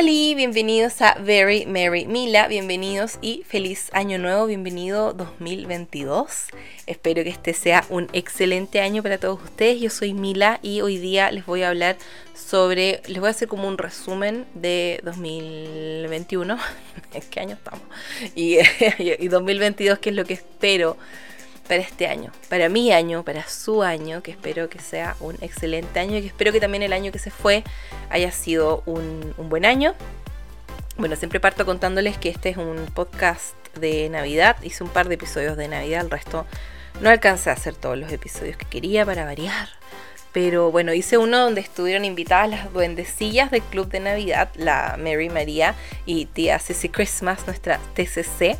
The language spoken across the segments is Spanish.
Hola, bienvenidos a Very Merry Mila, bienvenidos y feliz año nuevo, bienvenido 2022. Espero que este sea un excelente año para todos ustedes. Yo soy Mila y hoy día les voy a hablar sobre, les voy a hacer como un resumen de 2021, ¿en qué año estamos? Y, y 2022, qué es lo que espero para este año, para mi año, para su año, que espero que sea un excelente año y que espero que también el año que se fue haya sido un, buen año. Bueno, siempre parto contándoles que este es un podcast de Navidad, hice un par de episodios de Navidad, el resto no alcancé a hacer todos los episodios que quería para variar. Pero bueno, hice uno donde estuvieron invitadas las duendecillas del Club de Navidad, la Mary María y tía Ceci Christmas, nuestra TCC.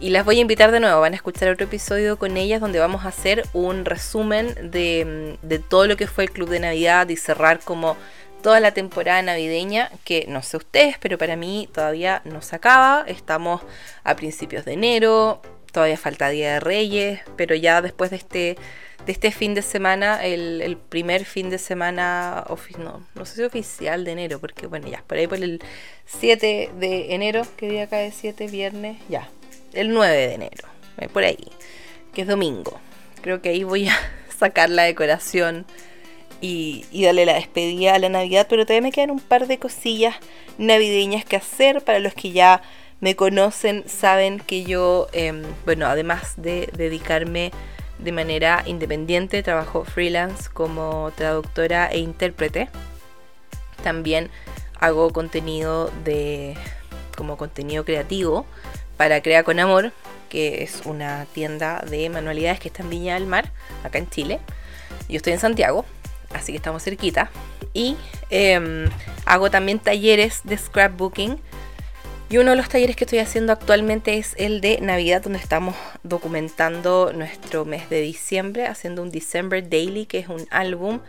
Y las voy a invitar de nuevo, van a escuchar otro episodio con ellas donde vamos a hacer un resumen de, todo lo que fue el Club de Navidad y cerrar como toda la temporada navideña, que no sé ustedes, pero para mí todavía no se acaba. Estamos a principios de enero, todavía falta Día de Reyes, pero ya después de este, de este fin de semana, el, primer fin de semana, no, no sé si oficial de enero, porque bueno, ya, por ahí por el 7 de enero, que día cae 7, viernes, ya, el 9 de enero, eh, por ahí, que es domingo. Creo que ahí voy a sacar la decoración y, darle la despedida a la Navidad, pero todavía me quedan un par de cosillas navideñas que hacer. Para los que ya me conocen, saben que yo, em, bueno, además de dedicarme de manera independiente, trabajo freelance como traductora e intérprete. También hago contenido de como contenido creativo para Crea con Amor, que es una tienda de manualidades que está en Viña del Mar, acá en Chile. Yo estoy en Santiago, así que estamos cerquita. Y em, hago también talleres de scrapbooking. Y uno de los talleres que estoy haciendo actualmente es el de Navidad, donde estamos documentando nuestro mes de diciembre, haciendo un December Daily, que es un álbum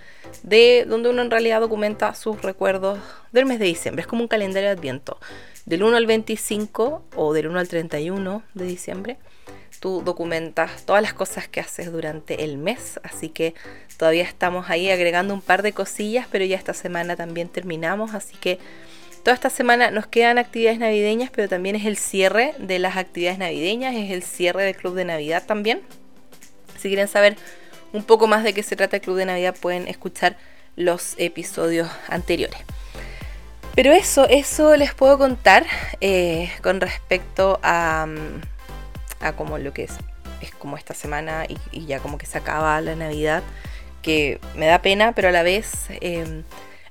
de donde uno en realidad documenta sus recuerdos del mes de diciembre. Es como un calendario de adviento del 1 al 25 o del 1 al 31 de diciembre, tú documentas todas las cosas que haces durante el mes, así que todavía estamos ahí agregando un par de cosillas, pero ya esta semana también terminamos, así que toda esta semana nos quedan actividades navideñas, pero también es el cierre de las actividades navideñas, es el cierre del Club de Navidad también. Si quieren saber un poco más de qué se trata el Club de Navidad, pueden escuchar los episodios anteriores. Pero eso, eso les puedo contar eh, con respecto a, a como lo que es, es como esta semana y, ya como que se acaba la Navidad, que me da pena, pero a la vez em,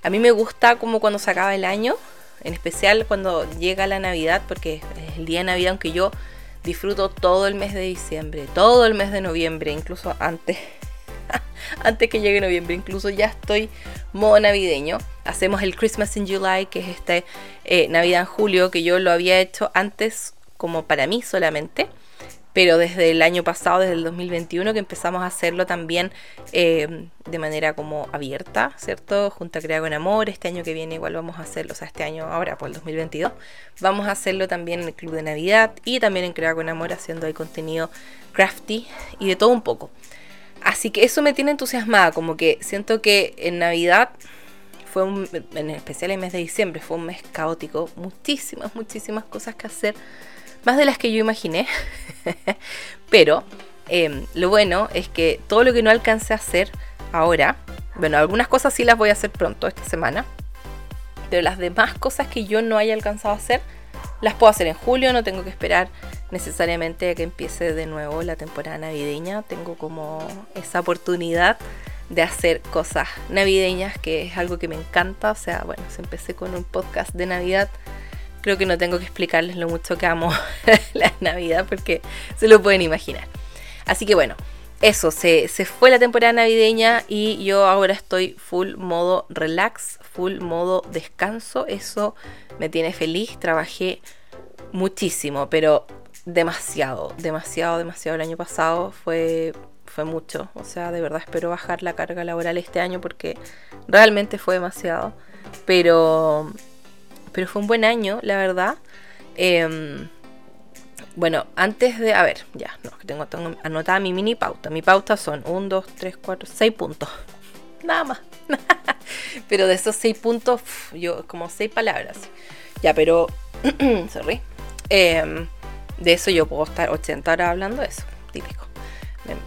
a mí me gusta como cuando se acaba el año, en especial cuando llega la Navidad, porque es el día de Navidad, aunque yo disfruto todo el mes de diciembre, todo el mes de noviembre, incluso antes, antes que llegue noviembre, incluso ya estoy modo navideño. Hacemos el Christmas in July, que es este eh, Navidad en julio, que yo lo había hecho antes como para mí solamente, pero desde el año pasado, desde el 2021, que empezamos a hacerlo también eh, de manera como abierta, ¿cierto? Junto a Crea con Amor, este año que viene igual vamos a hacerlo, o sea, este año ahora, por el 2022, vamos a hacerlo también en el Club de Navidad y también en Crea con Amor, haciendo ahí contenido crafty y de todo un poco. Así que eso me tiene entusiasmada, como que siento que en Navidad fue un, en especial el mes de diciembre, fue un mes caótico, muchísimas, muchísimas cosas que hacer, más de las que yo imaginé, pero em, lo bueno es que todo lo que no alcancé a hacer ahora, bueno, algunas cosas sí las voy a hacer pronto esta semana, pero las demás cosas que yo no haya alcanzado a hacer, las puedo hacer en julio, no tengo que esperar necesariamente que empiece de nuevo la temporada navideña. Tengo como esa oportunidad de hacer cosas navideñas, que es algo que me encanta. O sea, bueno, se empecé con un podcast de Navidad. Creo que no tengo que explicarles lo mucho que amo la Navidad porque se lo pueden imaginar. Así que bueno, eso, se, se, fue la temporada navideña y yo ahora estoy full modo relax, full modo descanso. Eso me tiene feliz. Trabajé muchísimo, pero demasiado, demasiado, demasiado el año pasado. Fue, fue mucho. O sea, de verdad espero bajar la carga laboral este año porque realmente fue demasiado. Pero, pero fue un buen año, la verdad. Em, bueno, antes de. A ver, ya, no, tengo, tengo anotada mi mini pauta. Mi pauta son 1, 2, 3, 4, 6 puntos. Nada más. Pero de esos 6 puntos, yo, como 6 palabras. Ya, pero, sorry. Em, de eso yo puedo estar 80 horas hablando de eso, típico.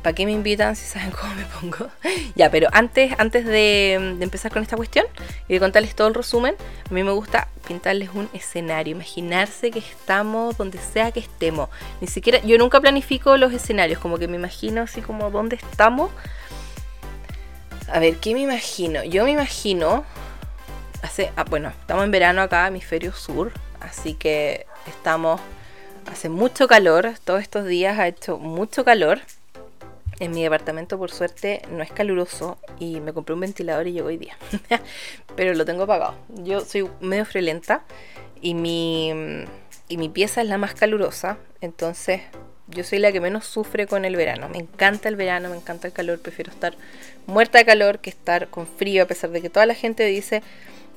¿Para qué me invitan si saben cómo me pongo? ya, pero antes, antes de, empezar con esta cuestión y de contarles todo el resumen, a mí me gusta pintarles un escenario, imaginarse que estamos donde sea que estemos. Ni siquiera, yo nunca planifico los escenarios, como que me imagino así como dónde estamos. A ver, ¿qué me imagino? Yo me imagino, hace, ah, bueno, estamos en verano acá, hemisferio sur, así que estamos, hace mucho calor, todos estos días ha hecho mucho calor en mi departamento, por suerte, no es caluroso y me compré un ventilador y llegó hoy día. Pero lo tengo apagado. Yo soy medio friolenta y mi, y mi pieza es la más calurosa. Entonces, yo soy la que menos sufre con el verano. Me encanta el verano, me encanta el calor. Prefiero estar muerta de calor que estar con frío, a pesar de que toda la gente dice,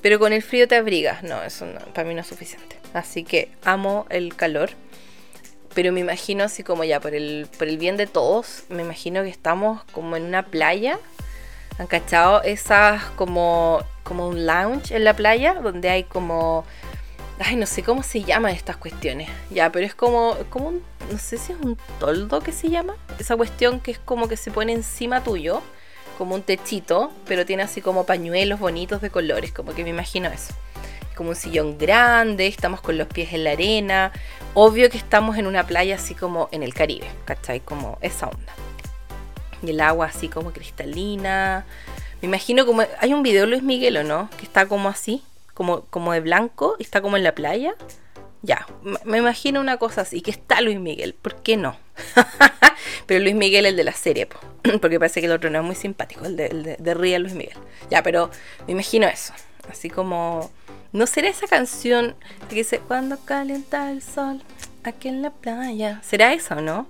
pero con el frío te abrigas. No, eso para mí no es suficiente. Así que amo el calor pero me imagino así como ya, por el, por el bien de todos, me imagino que estamos como en una playa. ¿Han cachado esas como, como un lounge en la playa? Donde hay como... Ay, no sé cómo se llaman estas cuestiones. Ya, pero es como, como un, no sé si es un toldo que se llama. Esa cuestión que es como que se pone encima tuyo, como un techito, pero tiene así como pañuelos bonitos de colores, como que me imagino eso como un sillón grande, estamos con los pies en la arena. Obvio que estamos en una playa así como en el Caribe, ¿cachai? Como esa onda. Y el agua así como cristalina. Me imagino como. Hay un video de Luis Miguel, ¿o no? Que está como así, como, como de blanco, y está como en la playa. Ya, me imagino una cosa así, que está Luis Miguel, ¿por qué no? pero Luis Miguel el de la serie, porque parece que el otro no es muy simpático, el de, el Luis Miguel. Ya, pero me imagino eso, así como ¿No será esa canción que dice Cuando calienta el sol aquí en la playa? ¿Será esa o no?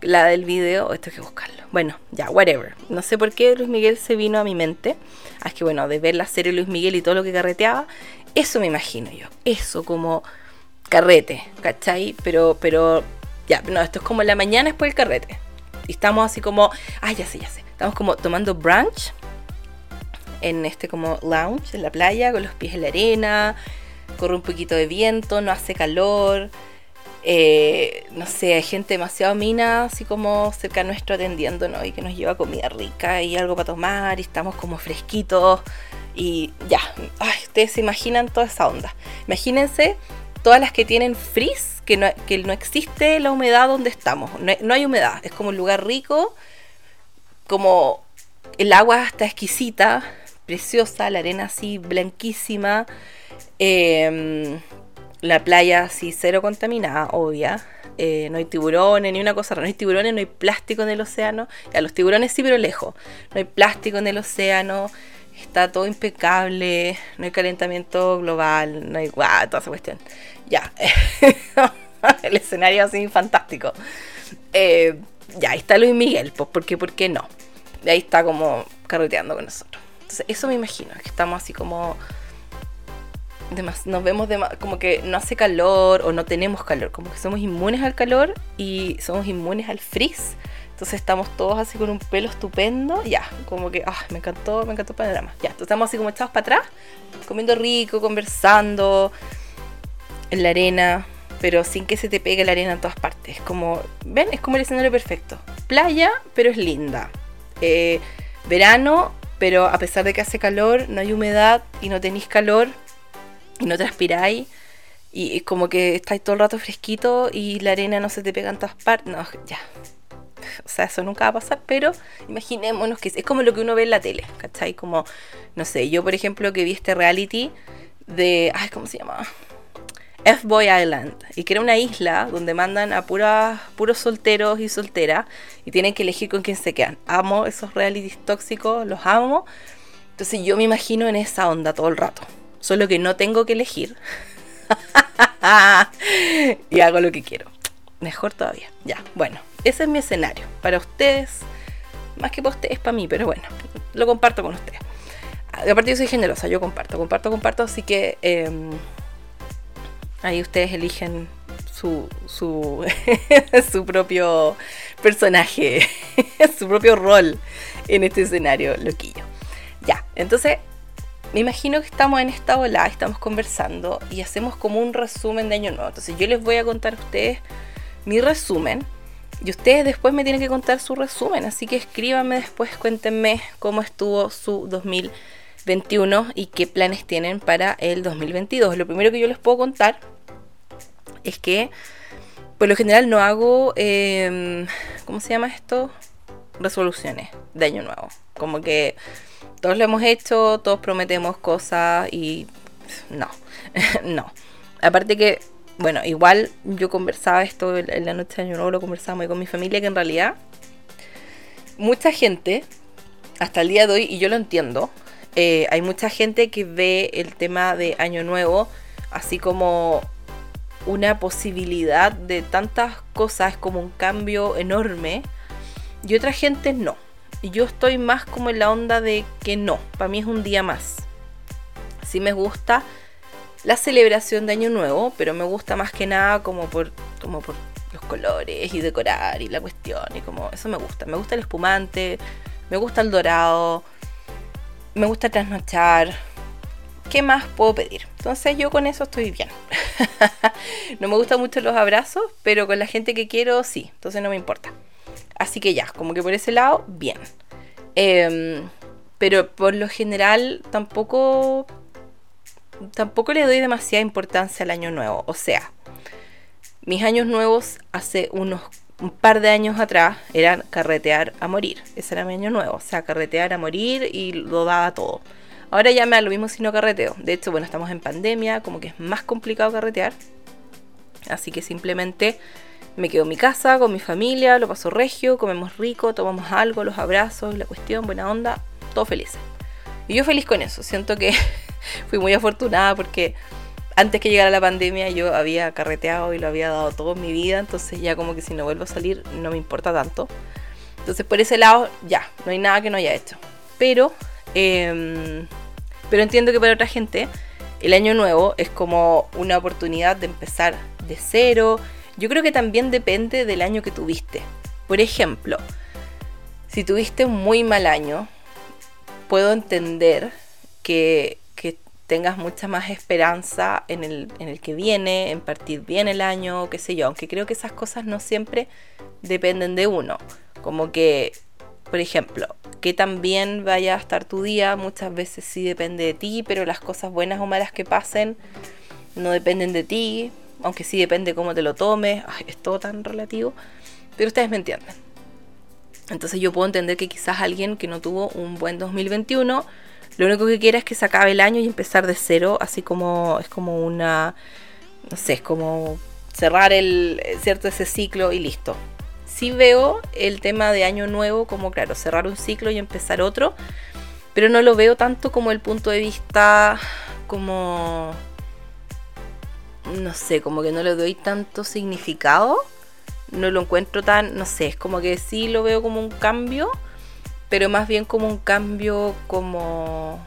La del video, esto hay que buscarlo. Bueno, ya, whatever. No sé por qué Luis Miguel se vino a mi mente. Es que bueno, de ver la serie Luis Miguel y todo lo que carreteaba, eso me imagino yo. Eso como carrete, ¿cachai? Pero, pero, ya, no, esto es como la mañana después del carrete. Estamos así como, ah, ya sé, ya sé. Estamos como tomando brunch en este como lounge en la playa con los pies en la arena, corre un poquito de viento, no hace calor, eh, no sé, hay gente demasiado mina así como cerca nuestro atendiéndonos y que nos lleva comida rica y algo para tomar y estamos como fresquitos y ya, ay, ustedes se imaginan toda esa onda. Imagínense todas las que tienen frizz, que no, que no existe la humedad donde estamos, no no hay humedad, es como un lugar rico, como el agua está exquisita, preciosa, la arena así blanquísima, em, la playa así cero contaminada, obvia. Eh, no hay tiburones ni una cosa rara, no hay tiburones, no hay plástico en el océano. Ya, los tiburones sí, pero lejos. No hay plástico en el océano, está todo impecable, no hay calentamiento global, no hay guau, toda esa cuestión. Ya, el escenario así fantástico. Eh, ya, ahí está Luis Miguel, pues, ¿por qué, por qué no? ahí está como carreteando con nosotros. Entonces, eso me imagino, que estamos así como. nos vemos como que no hace calor o no tenemos calor, como que somos inmunes al calor y somos inmunes al frizz. Entonces estamos todos así con un pelo estupendo. Ya, como que, ah, me encantó, me encantó el panorama. Ya, entonces estamos así como echados para atrás, comiendo rico, conversando en la arena, pero sin que se te pegue la arena en todas partes. Como, ven, es como el escenario perfecto. Playa, pero es linda. Eh, verano, pero a pesar de que hace calor, no hay humedad y no tenéis calor y no transpiráis. Y es como que estáis todo el rato fresquito y la arena no se te pega en todas partes. No, ya. O sea, eso nunca va a pasar, pero imaginémonos que es, como lo que uno ve en la tele, ¿cachai? Como, no sé, yo por ejemplo que vi este reality de. Ay, ¿cómo se llama? F-Boy Island, y que era una isla donde mandan a puros solteros y solteras y tienen que elegir con quién se quedan. Amo esos realities tóxicos, los amo. Entonces yo me imagino en esa onda todo el rato. Solo que no tengo que elegir. y hago lo que quiero. Mejor todavía. Ya, bueno, ese es mi escenario. Para ustedes, más que para ustedes, para mí, pero bueno, lo comparto con ustedes. Aparte yo soy generosa, yo comparto, comparto, comparto, así que... Em, Ahí ustedes eligen su, su, su propio personaje, su propio rol en este escenario loquillo. Ya, entonces me imagino que estamos en esta ola, estamos conversando y hacemos como un resumen de año nuevo. Entonces yo les voy a contar a ustedes mi resumen y ustedes después me tienen que contar su resumen. Así que escríbanme después, cuéntenme cómo estuvo su 2021 y qué planes tienen para el 2022. Lo primero que yo les puedo contar es que por lo general no hago, em, ¿cómo se llama esto? Resoluciones de año nuevo. Como que todos lo hemos hecho, todos prometemos cosas y no, no. Aparte que, bueno, igual yo conversaba esto en la noche de Año Nuevo, lo conversaba con mi familia, que en realidad mucha gente, hasta el día de hoy, y yo lo entiendo, eh, hay mucha gente que ve el tema de Año Nuevo así como una posibilidad de tantas cosas, como un cambio enorme, y otra gente no yo estoy más como en la onda de que no, para mí es un día más. Sí me gusta la celebración de Año Nuevo, pero me gusta más que nada como por, como por los colores y decorar y la cuestión y como eso me gusta. Me gusta el espumante, me gusta el dorado, me gusta trasnochar. ¿Qué más puedo pedir? Entonces yo con eso estoy bien. no me gustan mucho los abrazos, pero con la gente que quiero sí, entonces no me importa. Así que ya, como que por ese lado, bien. Em, pero por lo general tampoco, tampoco le doy demasiada importancia al año nuevo. O sea, mis años nuevos hace unos un par de años atrás eran carretear a morir. Ese era mi año nuevo. O sea, carretear a morir y lo daba todo. Ahora ya me da lo mismo si no carreteo. De hecho, bueno, estamos en pandemia, como que es más complicado carretear. Así que simplemente me quedo en mi casa con mi familia, lo paso regio, comemos rico, tomamos algo, los abrazos, la cuestión, buena onda, todo felices. Y yo feliz con eso, siento que fui muy afortunada porque antes que llegara la pandemia yo había carreteado y lo había dado todo en mi vida, entonces ya como que si no vuelvo a salir no me importa tanto. Entonces por ese lado ya, no hay nada que no haya hecho. Pero, em, pero entiendo que para otra gente el año nuevo es como una oportunidad de empezar de cero, yo creo que también depende del año que tuviste. Por ejemplo, si tuviste un muy mal año, puedo entender que, tengas mucha más esperanza en el, en el que viene, en partir bien el año, qué sé yo, aunque creo que esas cosas no siempre dependen de uno. Como que, por ejemplo, que también vaya a estar tu día, muchas veces sí depende de ti, pero las cosas buenas o malas que pasen no dependen de ti, aunque sí depende cómo te lo tomes, es todo tan relativo, pero ustedes me entienden. Entonces yo puedo entender que quizás alguien que no tuvo un buen 2021, lo único que quiera es que se acabe el año y empezar de cero, así como es como una, no sé, es como cerrar el, cierto, ese ciclo y listo. Sí veo el tema de año nuevo como, claro, cerrar un ciclo y empezar otro, pero no lo veo tanto como el punto de vista como no sé, como que no le doy tanto significado. No lo encuentro tan, no sé, es como que sí lo veo como un cambio, pero más bien como un cambio como,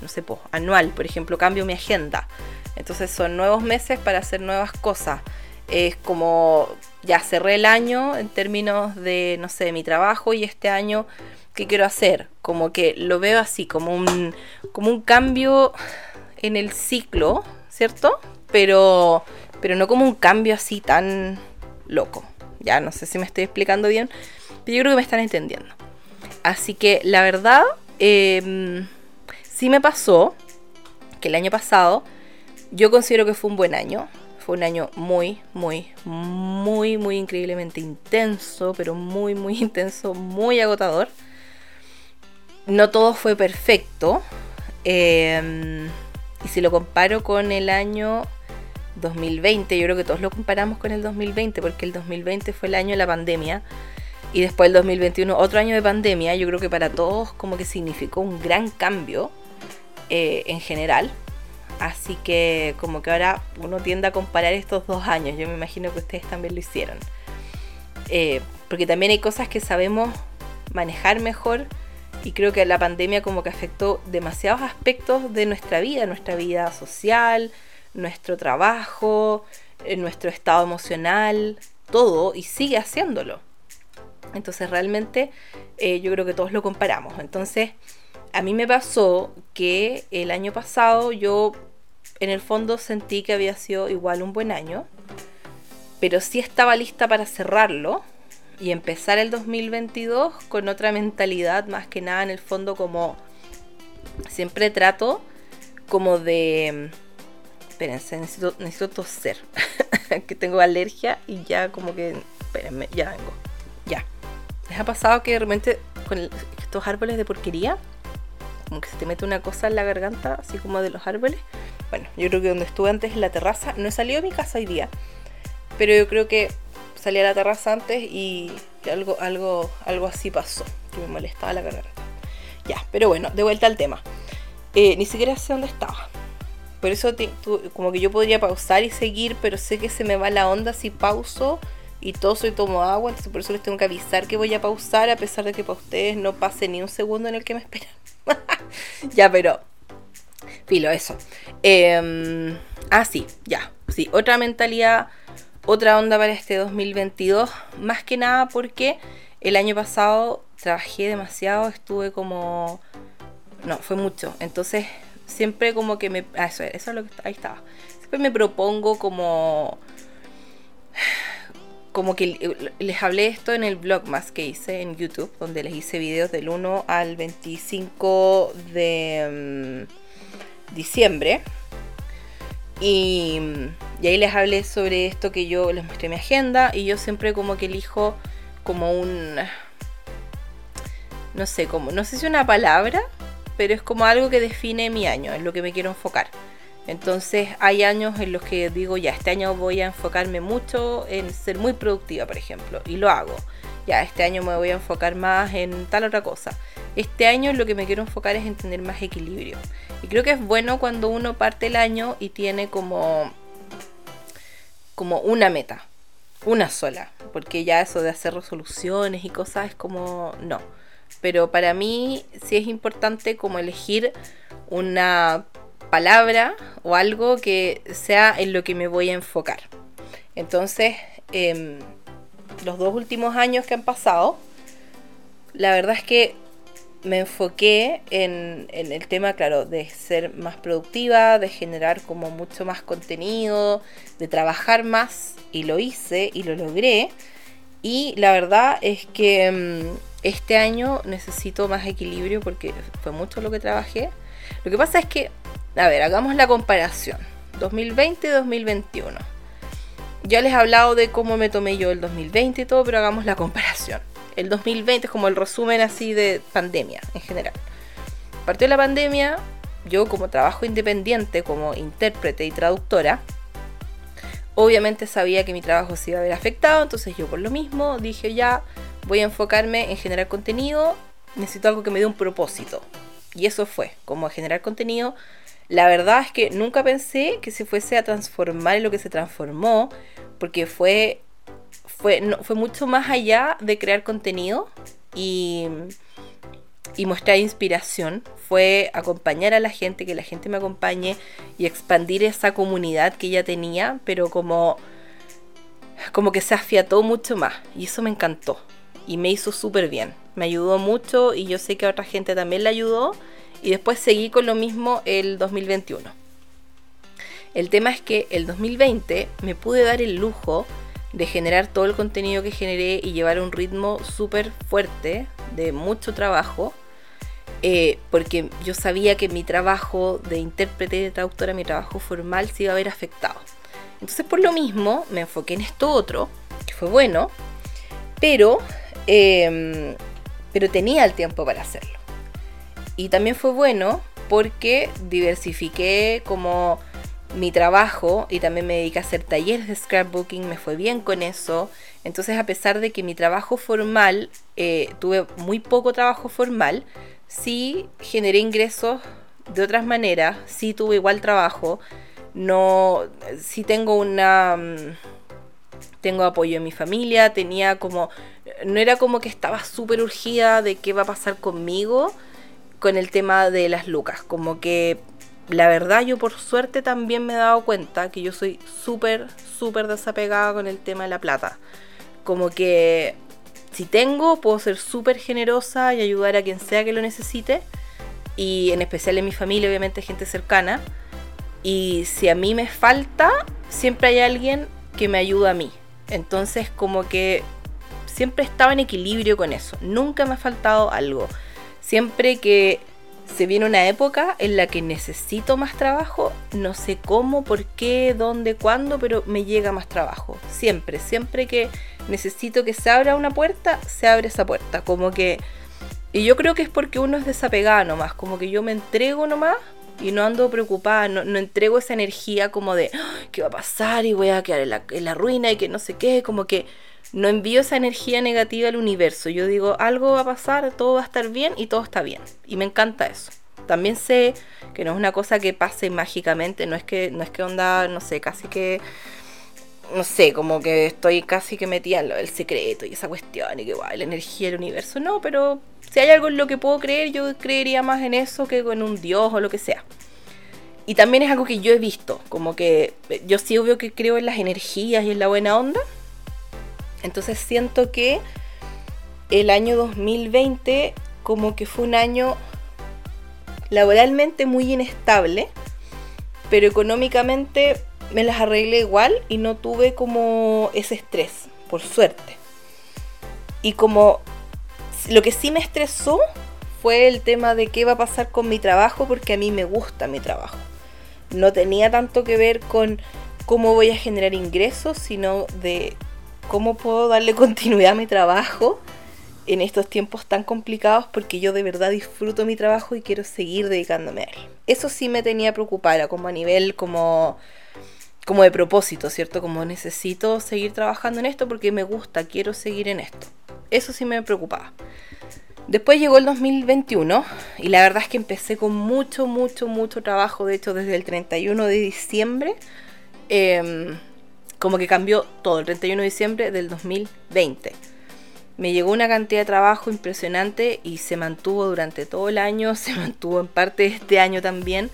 no sé, pues, anual. Por ejemplo, cambio mi agenda. Entonces son nuevos meses para hacer nuevas cosas. Es como, ya cerré el año en términos de, no sé, mi trabajo y este año, ¿qué quiero hacer? Como que lo veo así, como un, como un cambio en el ciclo, ¿cierto? pero, pero no como un cambio así tan loco. Ya no sé si me estoy explicando bien, pero yo creo que me están entendiendo. Así que la verdad, eh, sí me pasó que el año pasado yo considero que fue un buen año. Fue un año muy, muy, muy, muy increíblemente intenso, pero muy, muy intenso, muy agotador. No todo fue perfecto. Eh, y si lo comparo con el año 2020, yo creo que todos lo comparamos con el 2020, porque el 2020 fue el año de la pandemia y después el 2021 otro año de pandemia, yo creo que para todos como que significó un gran cambio eh, en general. Así que como que ahora uno tiende a comparar estos dos años, yo me imagino que ustedes también lo hicieron. Eh, porque también hay cosas que sabemos manejar mejor y creo que la pandemia como que afectó demasiados aspectos de nuestra vida, nuestra vida social, nuestro trabajo, eh, nuestro estado emocional, todo, y sigue haciéndolo. Entonces realmente eh, yo creo que todos lo comparamos. Entonces a mí me pasó que el año pasado yo en el fondo sentí que había sido igual un buen año, pero sí estaba lista para cerrarlo y empezar el 2022 con otra mentalidad, más que nada en el fondo como siempre trato como de... Espérense, necesito, necesito toser, que tengo alergia y ya como que... Espérenme, ya vengo. Ya. ¿Les ha pasado que de repente con estos árboles de porquería, como que se te mete una cosa en la garganta, así como de los árboles? Bueno, yo creo que donde estuve antes en la terraza, no he salido de mi casa hoy día, pero yo creo que salí a la terraza antes y algo, algo, algo así pasó, que me molestaba la garganta. Ya, pero bueno, de vuelta al tema. Eh, ni siquiera sé dónde estaba. Por eso como que yo podría pausar y seguir, pero sé que se me va la onda si pauso y toso y tomo agua, entonces por eso les tengo que avisar que voy a pausar, a pesar de que para ustedes no pase ni un segundo en el que me esperan. ya, pero... Filo, eso. Eh, ah, sí, ya. Sí, otra mentalidad otra onda para este 2022, más que nada porque el año pasado trabajé demasiado, estuve como... No, fue mucho. Entonces, siempre como que me... Ah, eso, eso es lo que... Ahí estaba. Siempre me propongo como... Como que les hablé esto en el blog más que hice en YouTube, donde les hice videos del 1 al 25 de mm, diciembre. Y y ahí les hablé sobre esto que yo les mostré mi agenda y yo siempre como que elijo como un... No sé, como, no sé si una palabra, pero es como algo que define mi año, en lo que me quiero enfocar. Entonces hay años en los que digo, ya, este año voy a enfocarme mucho en ser muy productiva, por ejemplo, y lo hago. Ya, este año me voy a enfocar más en tal otra cosa. Este año lo que me quiero enfocar es en tener más equilibrio. Y creo que es bueno cuando uno parte el año y tiene como como una meta, una sola, porque ya eso de hacer resoluciones y cosas es como no. Pero para mí sí es importante como elegir una palabra o algo que sea en lo que me voy a enfocar. Entonces, em, los dos últimos años que han pasado, la verdad es que me enfoqué en, el tema, claro, de ser más productiva, de generar como mucho más contenido, de trabajar más y lo hice y lo logré. Y la verdad es que mm, este año necesito más equilibrio porque fue mucho lo que trabajé. Lo que pasa es que, a ver, hagamos la comparación. 2020-2021. Ya les he hablado de cómo me tomé yo el 2020 y todo, pero hagamos la comparación el 2020 es como el resumen así de pandemia en general. Partió la pandemia, yo como trabajo independiente, como intérprete y traductora, obviamente sabía que mi trabajo se iba a ver afectado, entonces yo por lo mismo dije ya, voy a enfocarme en generar contenido, necesito algo que me dé un propósito. Y eso fue, como generar contenido. La verdad es que nunca pensé que se fuese a transformar en lo que se transformó, porque fue fue, fue mucho más allá de crear contenido y, y mostrar inspiración. Fue acompañar a la gente, que la gente me acompañe y expandir esa comunidad que ya tenía, pero como, como que se afiató mucho más. Y eso me encantó. Y me hizo súper bien. Me ayudó mucho y yo sé que a otra gente también le ayudó. Y después seguí con lo mismo el 2021. El tema es que el 2020 me pude dar el lujo de generar todo el contenido que generé y llevar un ritmo súper fuerte de mucho trabajo, eh, porque yo sabía que mi trabajo de intérprete y de traductora, mi trabajo formal, se iba a ver afectado. Entonces por lo mismo me enfoqué en esto otro, que fue bueno, pero, em, pero tenía el tiempo para hacerlo. Y también fue bueno porque diversifiqué como mi trabajo y también me dediqué a hacer talleres de scrapbooking, me fue bien con eso. Entonces, a pesar de que mi trabajo formal, eh, tuve muy poco trabajo formal, sí generé ingresos de otras maneras, sí tuve igual trabajo, no, sí tengo una... Mm, tengo apoyo en mi familia, tenía como... No era como que estaba súper urgida de qué va a pasar conmigo con el tema de las lucas, como que la verdad yo por suerte también me he dado cuenta que yo soy súper, súper desapegada con el tema de la plata. Como que si tengo, puedo ser súper generosa y ayudar a quien sea que lo necesite. y en especial en mi familia, obviamente gente cercana. Y si a mí me falta, siempre hay alguien que me ayuda a mí. Entonces como que siempre estaba en equilibrio con eso. Nunca me ha faltado algo. Siempre que se viene una época en la que necesito más trabajo, no sé cómo, por qué, dónde, cuándo, pero me llega más trabajo. Siempre, siempre que necesito que se abra una puerta, se abre esa puerta. Como que... Y yo creo que es porque uno es desapegado nomás, como que yo me entrego nomás y no ando preocupada, no, entrego esa energía como de qué va a pasar y voy a quedar en la, en la ruina y que no sé qué, como que no envío esa energía negativa al universo. Yo digo, algo va a pasar, todo va a estar bien y todo está bien. Y me encanta eso. También sé que no es una cosa que pase mágicamente, no es que, no es que onda, no sé, casi que, no sé, como que estoy casi que metida en lo secreto y esa cuestión y que guay, la energía del universo. No, pero si hay algo en lo que puedo creer, yo creería más en eso que en un dios o lo que sea. Y también es algo que yo he visto, como que yo sí obvio que creo en las energías y en la buena onda, entonces siento que el año 2020 como que fue un año laboralmente muy inestable, pero económicamente me las arreglé igual y no tuve como ese estrés, por suerte. Y como lo que sí me estresó fue el tema de qué va a pasar con mi trabajo porque a mí me gusta mi trabajo. No tenía tanto que ver con cómo voy a generar ingresos, sino de cómo puedo darle continuidad a mi trabajo en estos tiempos tan complicados porque yo de verdad disfruto mi trabajo y quiero seguir dedicándome a él. Eso sí me tenía preocupada, como a nivel como como de propósito, ¿cierto? Como necesito seguir trabajando en esto porque me gusta, quiero seguir en esto. Eso sí me preocupaba. Después llegó el 2021 y la verdad es que empecé con mucho, mucho, mucho trabajo. De hecho, desde el 31 de diciembre eh, como que cambió todo el 31 de diciembre del 2020. Me llegó una cantidad de trabajo impresionante y se mantuvo durante todo el año, se mantuvo en parte este año también.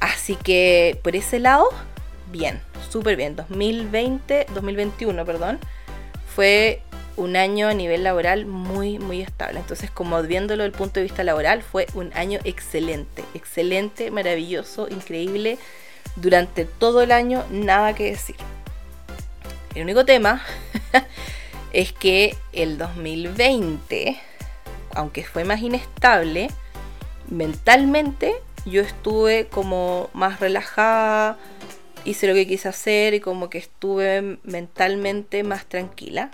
Así que por ese lado, bien, súper bien. 2020, 2021, perdón, fue un año a nivel laboral muy, muy estable. Entonces, como viéndolo desde el punto de vista laboral, fue un año excelente, excelente, maravilloso, increíble. Durante todo el año, nada que decir. El único tema es que el 2020, aunque fue más inestable, mentalmente yo estuve como más relajada, hice lo que quise hacer y como que estuve mentalmente más tranquila.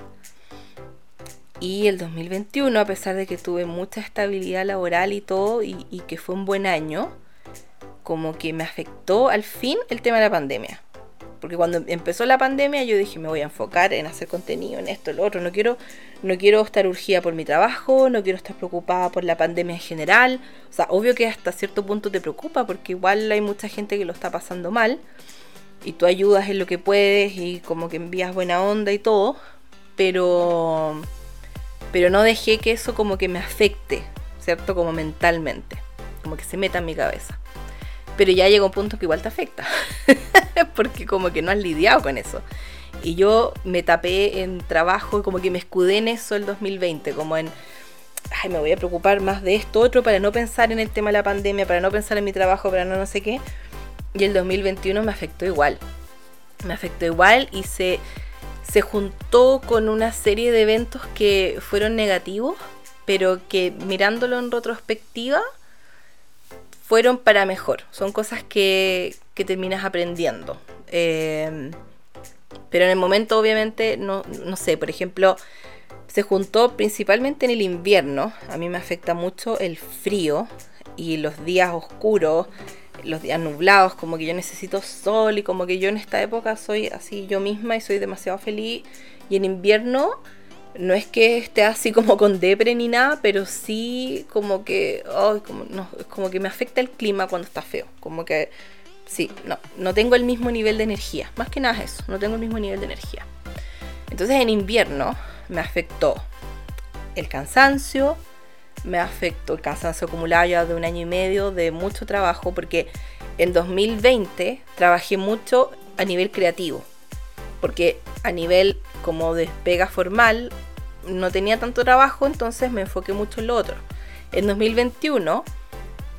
Y el 2021, a pesar de que tuve mucha estabilidad laboral y todo, y, y que fue un buen año, como que me afectó al fin el tema de la pandemia. Porque cuando empezó la pandemia yo dije, me voy a enfocar en hacer contenido, en esto, en lo otro. No quiero, no quiero estar urgida por mi trabajo, no quiero estar preocupada por la pandemia en general. O sea, obvio que hasta cierto punto te preocupa porque igual hay mucha gente que lo está pasando mal. Y tú ayudas en lo que puedes y como que envías buena onda y todo. Pero, pero no dejé que eso como que me afecte, ¿cierto? Como mentalmente. Como que se meta en mi cabeza. Pero ya llega un punto que igual te afecta. porque como que no has lidiado con eso. Y yo me tapé en trabajo, como que me escudé en eso el 2020, como en, ay, me voy a preocupar más de esto otro para no pensar en el tema de la pandemia, para no pensar en mi trabajo, para no no sé qué. Y el 2021 me afectó igual. Me afectó igual y se, se juntó con una serie de eventos que fueron negativos, pero que mirándolo en retrospectiva fueron para mejor. Son cosas que, que terminas aprendiendo. Eh, pero en el momento, obviamente, no, no sé, por ejemplo, se juntó principalmente en el invierno. A mí me afecta mucho el frío y los días oscuros, los días nublados, como que yo necesito sol y como que yo en esta época soy así yo misma y soy demasiado feliz. Y en invierno no es que esté así como con depre ni nada, pero sí como que, como, no, como que me afecta el clima cuando está feo. Como que, sí, no, no tengo el mismo nivel de energía. Más que nada es eso, no tengo el mismo nivel de energía. Entonces en invierno me afectó el cansancio, me afectó el cansancio acumulado ya de un año y medio de mucho trabajo, porque en 2020 trabajé mucho a nivel creativo, porque a nivel como despega formal no tenía tanto trabajo, entonces me enfoqué mucho en lo otro. En 2021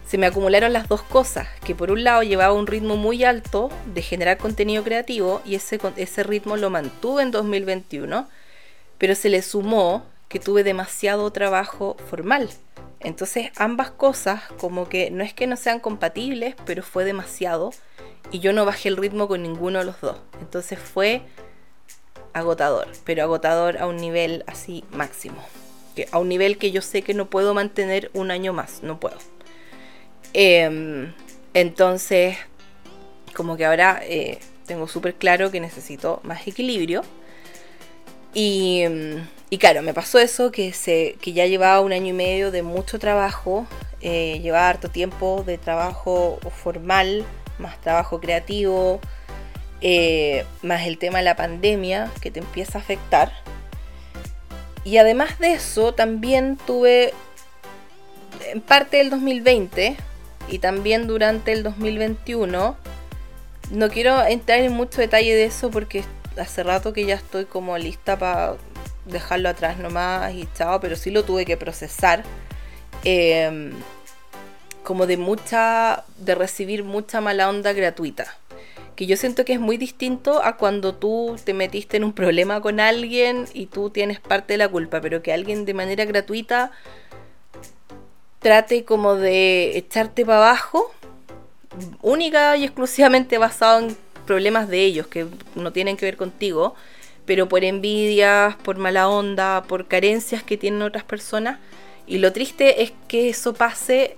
se me acumularon las dos cosas, que por un lado llevaba un ritmo muy alto de generar contenido creativo y ese, ese ritmo lo mantuve en 2021, pero se le sumó que tuve demasiado trabajo formal. Entonces ambas cosas como que no es que no sean compatibles, pero fue demasiado y yo no bajé el ritmo con ninguno de los dos. Entonces fue agotador, pero agotador a un nivel así máximo. Que, a un nivel que yo sé que no puedo mantener un año más, no puedo. Em, entonces, como que ahora eh, tengo súper claro que necesito más equilibrio. Y, y, claro, me pasó eso, que, se, que ya llevaba un año y medio de mucho trabajo, eh, llevaba harto tiempo de trabajo formal, más trabajo creativo, eh, más el tema de la pandemia que te empieza a afectar. Y además de eso, también tuve en parte del 2020 y también durante el 2021. No quiero entrar en mucho detalle de eso porque hace rato que ya estoy como lista para dejarlo atrás nomás y chao, pero sí lo tuve que procesar. Em, como de mucha, de recibir mucha mala onda gratuita. Que yo siento que es muy distinto a cuando tú te metiste en un problema con alguien y tú tienes parte de la culpa, pero que alguien de manera gratuita trate como de echarte para abajo, única y exclusivamente basado en problemas de ellos que no tienen que ver contigo, pero por envidias, por mala onda, por carencias que tienen otras personas. Y lo triste es que eso pase,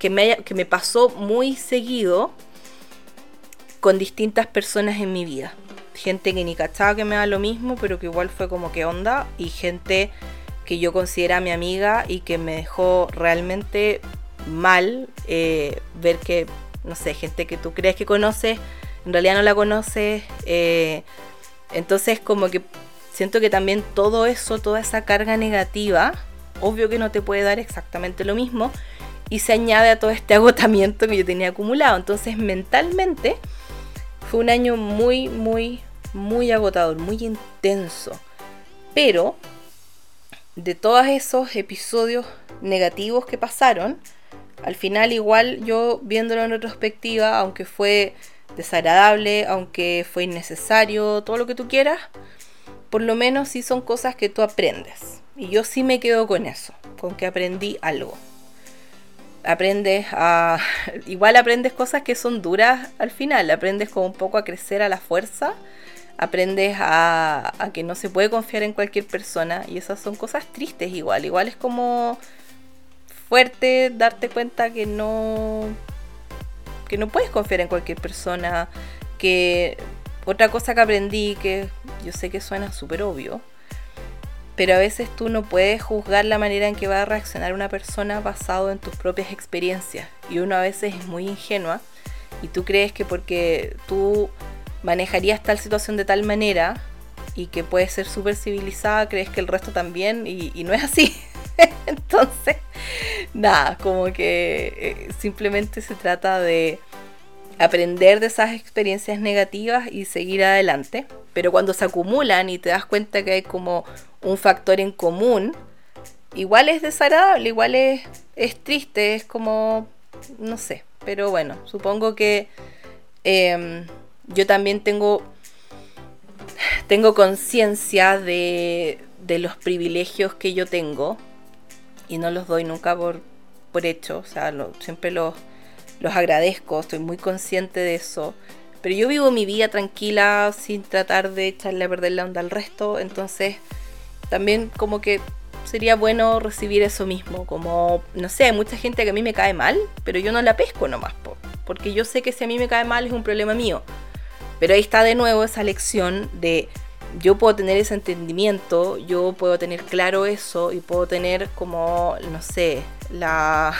que me, que me pasó muy seguido con distintas personas en mi vida. Gente que ni cachaba que me da lo mismo, pero que igual fue como que onda. Y gente que yo considera mi amiga y que me dejó realmente mal eh, ver que, no sé, gente que tú crees que conoces, en realidad no la conoces. Eh, entonces como que siento que también todo eso, toda esa carga negativa, obvio que no te puede dar exactamente lo mismo y se añade a todo este agotamiento que yo tenía acumulado. Entonces mentalmente fue un año muy, muy, muy agotador, muy intenso. Pero de todos esos episodios negativos que pasaron, al final igual yo viéndolo en retrospectiva, aunque fue desagradable, aunque fue innecesario, todo lo que tú quieras, por lo menos sí son cosas que tú aprendes. Y yo sí me quedo con eso, con que aprendí algo. Aprendes a... Igual aprendes cosas que son duras al final, aprendes como un poco a crecer a la fuerza aprendes a, que no se puede confiar en cualquier persona y esas son cosas tristes igual. Igual es como fuerte darte cuenta que no que no puedes confiar en cualquier persona, que otra cosa que aprendí que yo sé que suena súper obvio, pero a veces tú no puedes juzgar la manera en que va a reaccionar una persona basado en tus propias experiencias y uno a veces es muy ingenua y tú crees que porque tú manejarías tal situación de tal manera y que puede ser súper civilizada, crees que el resto también y, no es así. Entonces, nada, como que eh, simplemente se trata de aprender de esas experiencias negativas y seguir adelante. Pero cuando se acumulan y te das cuenta que hay como un factor en común, igual es desagradable, igual es, es triste, es como, no sé, pero bueno, supongo que... Em, yo también tengo, tengo conciencia de, de, los privilegios que yo tengo y no los doy nunca por, por hecho, o sea, siempre los, los agradezco, estoy muy consciente de eso. Pero yo vivo mi vida tranquila sin tratar de echarle a perder la onda al resto, entonces también como que sería bueno recibir eso mismo, como, no sé, hay mucha gente que a mí me cae mal, pero yo no la pesco nomás, porque yo sé que si a mí me cae mal es un problema mío. Pero ahí está de nuevo esa lección de yo puedo tener ese entendimiento, yo puedo tener claro eso y puedo tener como, no sé, la...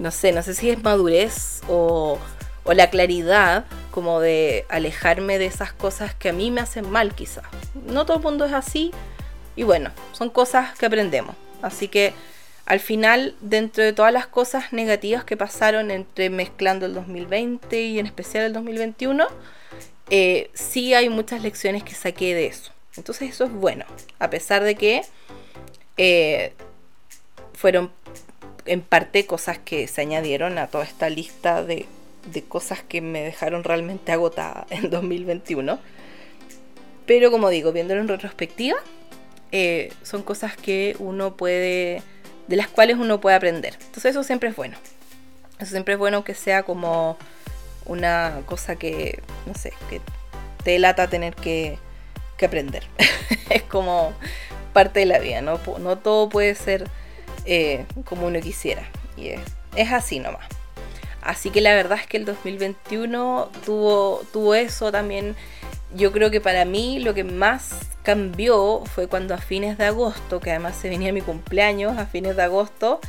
No sé, no sé si es madurez o, o la claridad como de alejarme de esas cosas que a mí me hacen mal quizás. No todo el mundo es así y bueno, son cosas que aprendemos. Así que al final, dentro de todas las cosas negativas que pasaron entre mezclando el 2020 y en especial el 2021, eh, sí hay muchas lecciones que saqué de eso. Entonces eso es bueno, a pesar de que eh, fueron en parte cosas que se añadieron a toda esta lista de, de cosas que me dejaron realmente agotada en 2021. Pero como digo, viéndolo en retrospectiva, eh, son cosas que uno puede, de las cuales uno puede aprender. Entonces eso siempre es bueno. Eso siempre es bueno que sea como una cosa que, no sé, que te lata tener que, que aprender. es como parte de la vida, no, no todo puede ser eh, como uno quisiera. Y es, es, así nomás. Así que la verdad es que el 2021 tuvo, tuvo eso también. Yo creo que para mí lo que más cambió fue cuando a fines de agosto, que además se venía mi cumpleaños, a fines de agosto,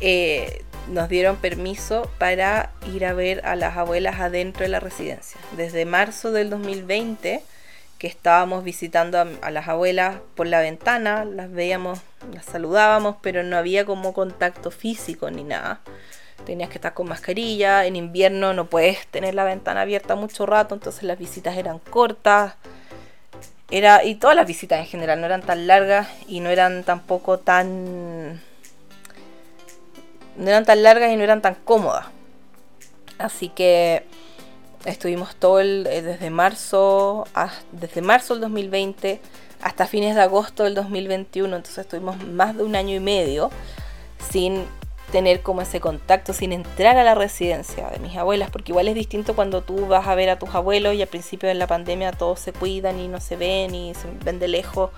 eh, nos dieron permiso para ir a ver a las abuelas adentro de la residencia. Desde marzo del 2020, que estábamos visitando a, las abuelas por la ventana, las veíamos, las saludábamos, pero no había como contacto físico ni nada. Tenías que estar con mascarilla, en invierno no puedes tener la ventana abierta mucho rato, entonces las visitas eran cortas. Era, y todas las visitas en general no eran tan largas y no eran tampoco tan no eran tan largas y no eran tan cómodas. Así que estuvimos todo eh, desde marzo, desde marzo del 2020 hasta fines de agosto del 2021. Entonces estuvimos más de un año y medio sin tener como ese contacto, sin entrar a la residencia de mis abuelas, porque igual es distinto cuando tú vas a ver a tus abuelos y al principio de la pandemia todos se cuidan y no se ven y se ven de lejos.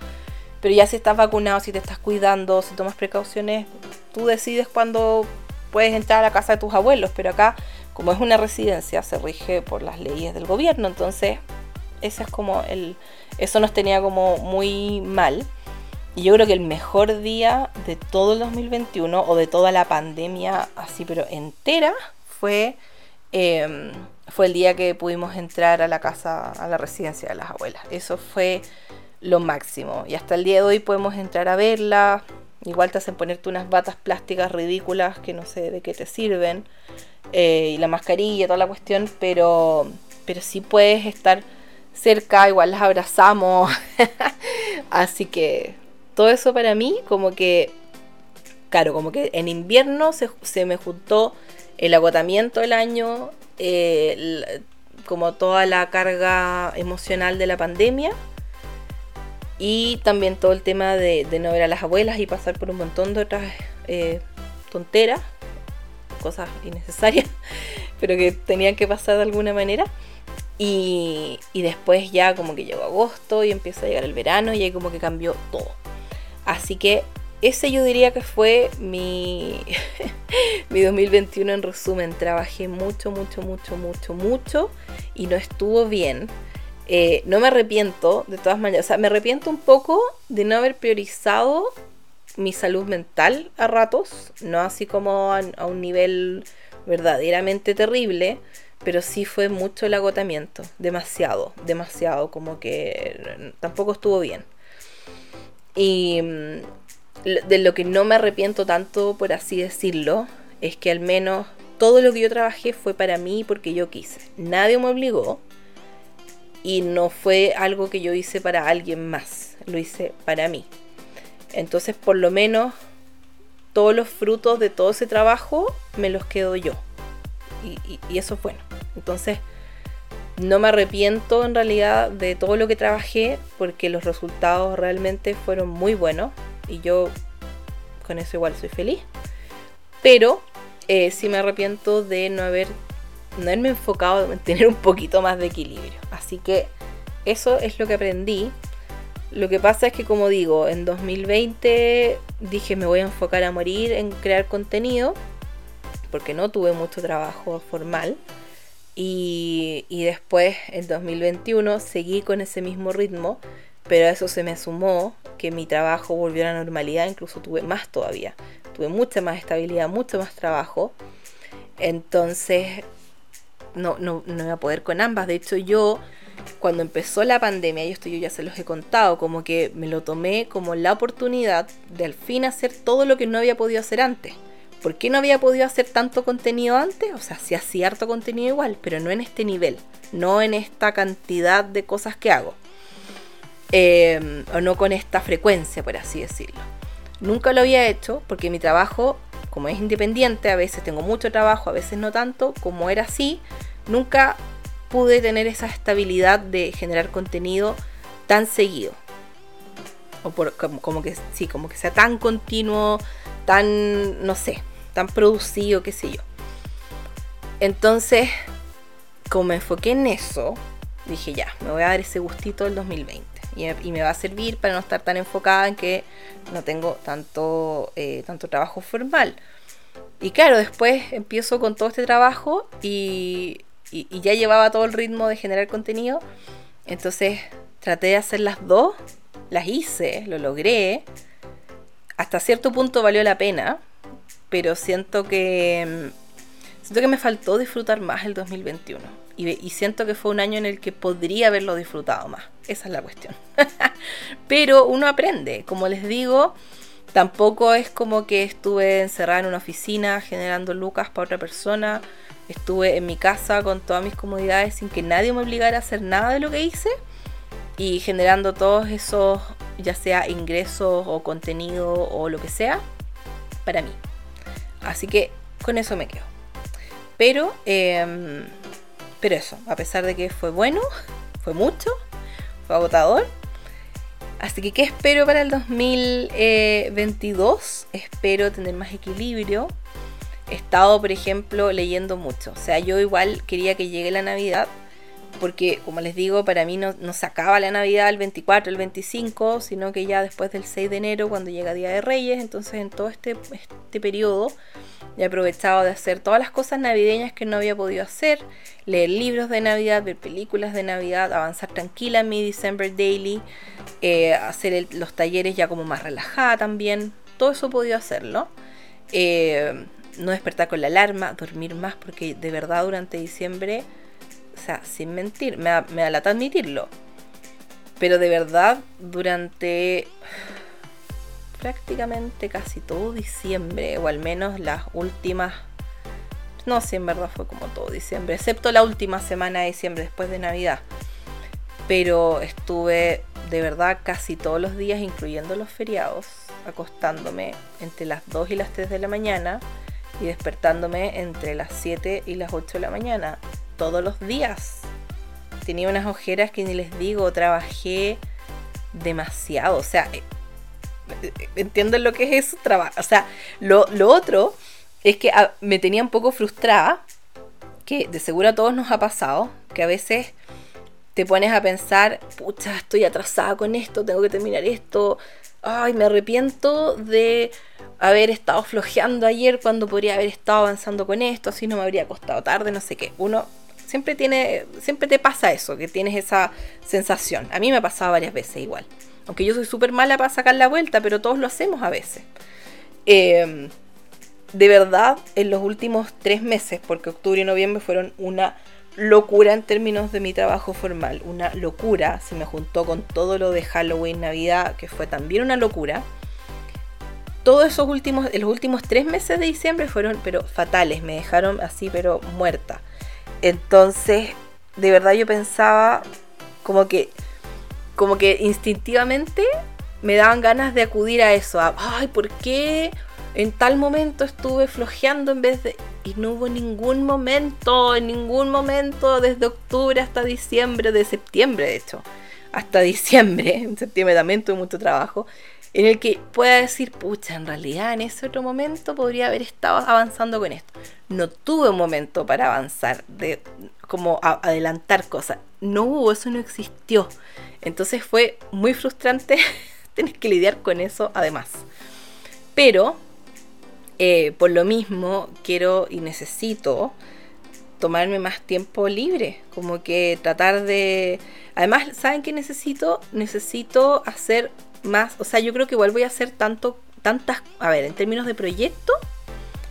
Pero ya si estás vacunado, si te estás cuidando, si tomas precauciones, tú decides cuándo puedes entrar a la casa de tus abuelos, pero acá, como es una residencia, se rige por las leyes del gobierno, entonces ese es como el, eso nos tenía como muy mal. Y yo creo que el mejor día de todo el 2021 o de toda la pandemia así, pero entera, fue, em, fue el día que pudimos entrar a la casa, a la residencia de las abuelas. Eso fue lo máximo. Y hasta el día de hoy podemos entrar a verla, Igual te hacen ponerte unas batas plásticas ridículas que no sé de qué te sirven. Eh, y la mascarilla, toda la cuestión, pero, pero sí puedes estar cerca, igual las abrazamos. Así que todo eso para mí, como que, claro, como que en invierno se, me juntó el agotamiento del año, eh, como toda la carga emocional de la pandemia y también todo el tema de, no ver a las abuelas y pasar por un montón de otras eh, tonteras, cosas innecesarias, pero que tenían que pasar de alguna manera. Y, después ya como que llegó agosto y empieza a llegar el verano y ahí como que cambió todo. Así que ese yo diría que fue mi, mi 2021 en resumen. Trabajé mucho, mucho, mucho, mucho, mucho y no estuvo bien. Eh, no me arrepiento, de todas maneras. O sea, me arrepiento un poco de no haber priorizado mi salud mental a ratos, no así como a, un nivel verdaderamente terrible, pero sí fue mucho el agotamiento, demasiado, demasiado, como que tampoco estuvo bien. Y mm, de lo que no me arrepiento tanto, por así decirlo, es que al menos todo lo que yo trabajé fue para mí porque yo quise. Nadie me obligó, y no fue algo que yo hice para alguien más, lo hice para mí. Entonces, por lo menos, todos los frutos de todo ese trabajo me los quedo yo. Y, eso es bueno. Entonces, no me arrepiento en realidad de todo lo que trabajé porque los resultados realmente fueron muy buenos y yo con eso igual soy feliz. Pero eh, sí me arrepiento de no haber no haberme enfocado en tener un poquito más de equilibrio. Así que eso es lo que aprendí. Lo que pasa es que, como digo, en 2020 dije me voy a enfocar a morir en crear contenido, porque no tuve mucho trabajo formal. Y, y después, en 2021, seguí con ese mismo ritmo, pero a eso se me sumó que mi trabajo volvió a la normalidad, incluso tuve más todavía. Tuve mucha más estabilidad, mucho más trabajo. Entonces no, no, no iba a poder con ambas. De hecho, yo cuando empezó la pandemia, y esto yo ya se los he contado, como que me lo tomé como la oportunidad de al fin hacer todo lo que no había podido hacer antes. ¿Por qué no había podido hacer tanto contenido antes? O sea, sí hacía harto contenido igual, pero no en este nivel, no en esta cantidad de cosas que hago. Em, o no con esta frecuencia, por así decirlo. Nunca lo había hecho porque mi trabajo como es independiente, a veces tengo mucho trabajo, a veces no tanto, como era así, nunca pude tener esa estabilidad de generar contenido tan seguido. O por, como, que sí, como que sea tan continuo, tan, no sé, tan producido, qué sé yo. Entonces, como me enfoqué en eso, dije ya, me voy a dar ese gustito del 2020. Y, me va a servir para no estar tan enfocada en que no tengo tanto, eh, tanto trabajo formal. Y claro, después empiezo con todo este trabajo y, y, ya llevaba todo el ritmo de generar contenido. Entonces traté de hacer las dos, las hice, lo logré. Hasta cierto punto valió la pena, pero siento que siento que me faltó disfrutar más el 2021 y, siento que fue un año en el que podría haberlo disfrutado más. Esa es la cuestión. pero uno aprende, como les digo, tampoco es como que estuve encerrada en una oficina generando lucas para otra persona Estuve en mi casa con todas mis comodidades sin que nadie me obligara a hacer nada de lo que hice y generando todos esos, ya sea ingresos o contenido o lo que sea, para mí. Así que con eso me quedo. Pero, em, pero eso, a pesar de que fue bueno, fue mucho, fue agotador. Así que, ¿qué espero para el 2022? Espero tener más equilibrio, estado, por ejemplo, leyendo mucho. O sea, yo igual quería que llegue la Navidad, porque, como les digo, para mí no, no se acaba la Navidad el 24, el 25, sino que ya después del 6 de enero, cuando llega Día de Reyes. Entonces, en todo este, este periodo, he aprovechado de hacer todas las cosas navideñas que no había podido hacer, leer libros de Navidad, ver películas de Navidad, avanzar tranquila en mi December Daily, eh, hacer los talleres ya como más relajada también. Todo eso he podido hacerlo. Eh, no despertar con la alarma, dormir más, porque de verdad durante diciembre, o sea, sin mentir, me da, me lata admitirlo, pero de verdad durante prácticamente casi todo diciembre, o al menos las últimas, no sé, en verdad fue como todo diciembre, excepto la última semana de diciembre después de Navidad, pero estuve de verdad casi todos los días, incluyendo los feriados, acostándome entre las 2 y las 3 de la mañana y despertándome entre las 7 y las 8 de la mañana, todos los días. Tenía unas ojeras que ni les digo, trabajé demasiado, o sea, eh, ¿entienden lo que es eso? Trabajo. O sea, lo, otro es que ah, me tenía un poco frustrada, que de seguro a todos nos ha pasado, que a veces te pones a pensar, pucha, estoy atrasada con esto, tengo que terminar esto, ay, me arrepiento de haber estado flojeando ayer cuando podría haber estado avanzando con esto, así no me habría costado tarde, no sé qué. Uno siempre tiene, siempre te pasa eso, que tienes esa sensación. A mí me ha pasado varias veces igual. Aunque yo soy súper mala para sacar la vuelta, pero todos lo hacemos a veces. Em, de verdad, en los últimos tres meses, porque octubre y noviembre fueron una locura en términos de mi trabajo formal, una locura, se me juntó con todo lo de Halloween, Navidad, que fue también una locura todos esos últimos, los últimos tres meses de diciembre fueron, pero fatales, me dejaron así, pero muerta. Entonces, de verdad yo pensaba como que, como que instintivamente me daban ganas de acudir a eso, ay, ¿por qué en tal momento estuve flojeando en vez de... Y no hubo ningún momento, en ningún momento, desde octubre hasta diciembre, de septiembre de hecho, hasta diciembre, en septiembre también tuve mucho trabajo, en el que pueda decir, pucha, en realidad en ese otro momento podría haber estado avanzando con esto. No tuve un momento para avanzar, de como adelantar cosas. No hubo, eso no existió. Entonces fue muy frustrante tener que lidiar con eso además. Pero, eh, por lo mismo, quiero y necesito tomarme más tiempo libre, como que tratar de... Además, ¿saben qué necesito? Necesito hacer más, o sea, yo creo que igual voy a hacer tanto, tantas, a ver, en términos de proyecto,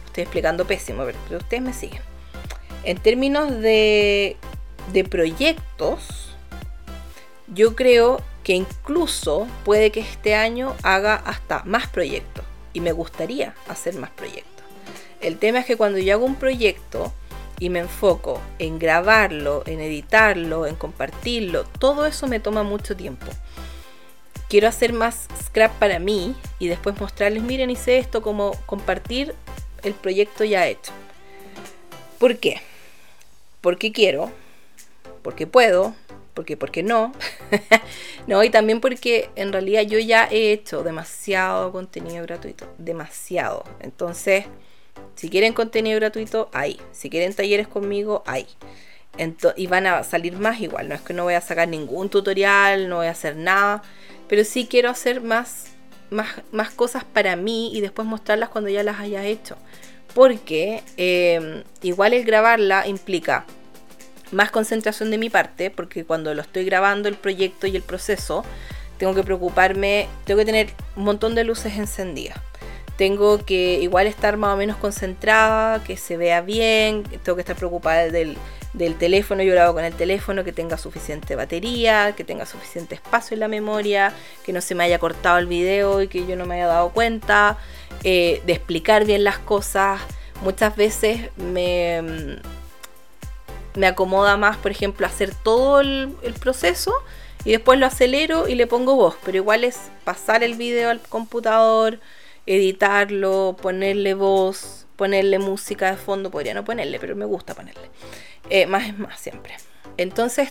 estoy explicando pésimo, pero ustedes me siguen. En términos de, de proyectos, yo creo que incluso puede que este año haga hasta más proyectos y me gustaría hacer más proyectos. El tema es que cuando yo hago un proyecto y me enfoco en grabarlo, en editarlo, en compartirlo, todo eso me toma mucho tiempo quiero hacer más scrap para mí y después mostrarles, miren, hice esto, como compartir el proyecto ya hecho. ¿Por qué? Porque quiero, porque puedo, porque porque no. no, y también porque en realidad yo ya he hecho demasiado contenido gratuito, demasiado. Entonces, si quieren contenido gratuito, ahí. Si quieren talleres conmigo, ahí. Y van a salir más igual. No es que no voy a sacar ningún tutorial, no voy a hacer nada. Pero sí quiero hacer más, más, más cosas para mí y después mostrarlas cuando ya las haya hecho. Porque eh, igual el grabarla implica más concentración de mi parte, porque cuando lo estoy grabando el proyecto y el proceso, tengo que preocuparme, tengo que tener un montón de luces encendidas. Tengo que igual estar más o menos concentrada, que se vea bien, tengo que estar preocupada del, del teléfono, yo grabo con el teléfono, que tenga suficiente batería, que tenga suficiente espacio en la memoria, que no se me haya cortado el video y que yo no me haya dado cuenta, eh, de explicar bien las cosas. Muchas veces me, me acomoda más, por ejemplo, hacer todo el, proceso y después lo acelero y le pongo voz, pero igual es pasar el video al computador, editarlo, ponerle voz, ponerle música de fondo, podría no ponerle, pero me gusta ponerle. Eh, más es más siempre. Entonces,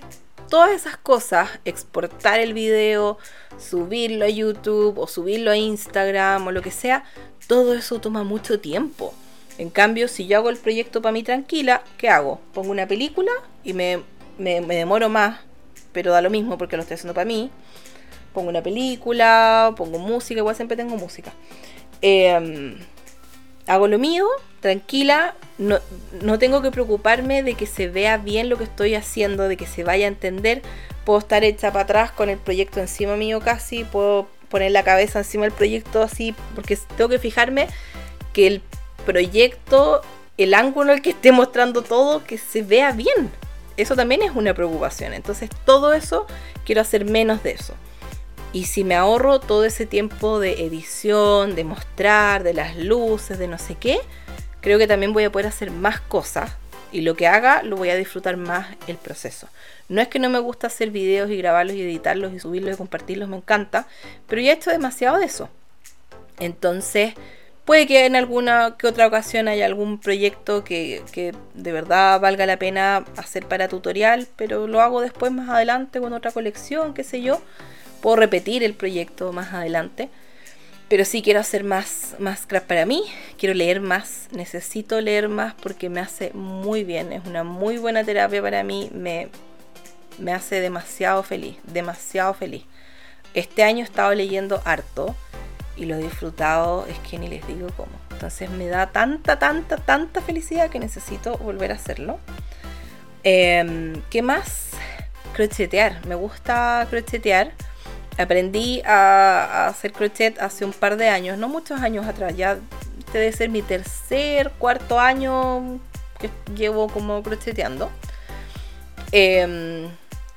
todas esas cosas, exportar el video, subirlo a YouTube o subirlo a Instagram o lo que sea, todo eso toma mucho tiempo. En cambio, si yo hago el proyecto para mí tranquila, ¿qué hago? Pongo una película y me, demoro más, pero da lo mismo porque lo estoy haciendo para mí. Pongo una película, pongo música, igual siempre tengo música. Em, hago lo mío, tranquila, no, no, tengo que preocuparme de que se vea bien lo que estoy haciendo, de que se vaya a entender. Puedo estar hecha para atrás con el proyecto encima mío casi, puedo poner la cabeza encima del proyecto así, porque tengo que fijarme que el proyecto, el ángulo el que esté mostrando todo, que se vea bien. Eso también es una preocupación. Entonces todo eso quiero hacer menos de eso. Y si me ahorro todo ese tiempo de edición, de mostrar, de las luces, de no sé qué, creo que también voy a poder hacer más cosas. Y lo que haga lo voy a disfrutar más el proceso. No es que no me gusta hacer videos y grabarlos y editarlos y subirlos y compartirlos, me encanta. Pero ya he hecho demasiado de eso. Entonces, Puede que en alguna que otra ocasión haya algún proyecto que, de verdad valga la pena hacer para tutorial, pero lo hago después más adelante con otra colección, qué sé yo. Puedo repetir el proyecto más adelante. Pero sí quiero hacer más, más para mí, quiero leer más, necesito leer más porque me hace muy bien, es una muy buena terapia para mí, me, me hace demasiado feliz, demasiado feliz. Este año he estado leyendo harto y lo he disfrutado, es que ni les digo cómo. Entonces me da tanta, tanta, tanta felicidad que necesito volver a hacerlo. Em, ¿Qué más? Crochetear. Me gusta crochetear. Aprendí a, hacer crochet hace un par de años, no muchos años atrás. Ya este debe ser mi tercer, cuarto año que llevo como crocheteando. Em,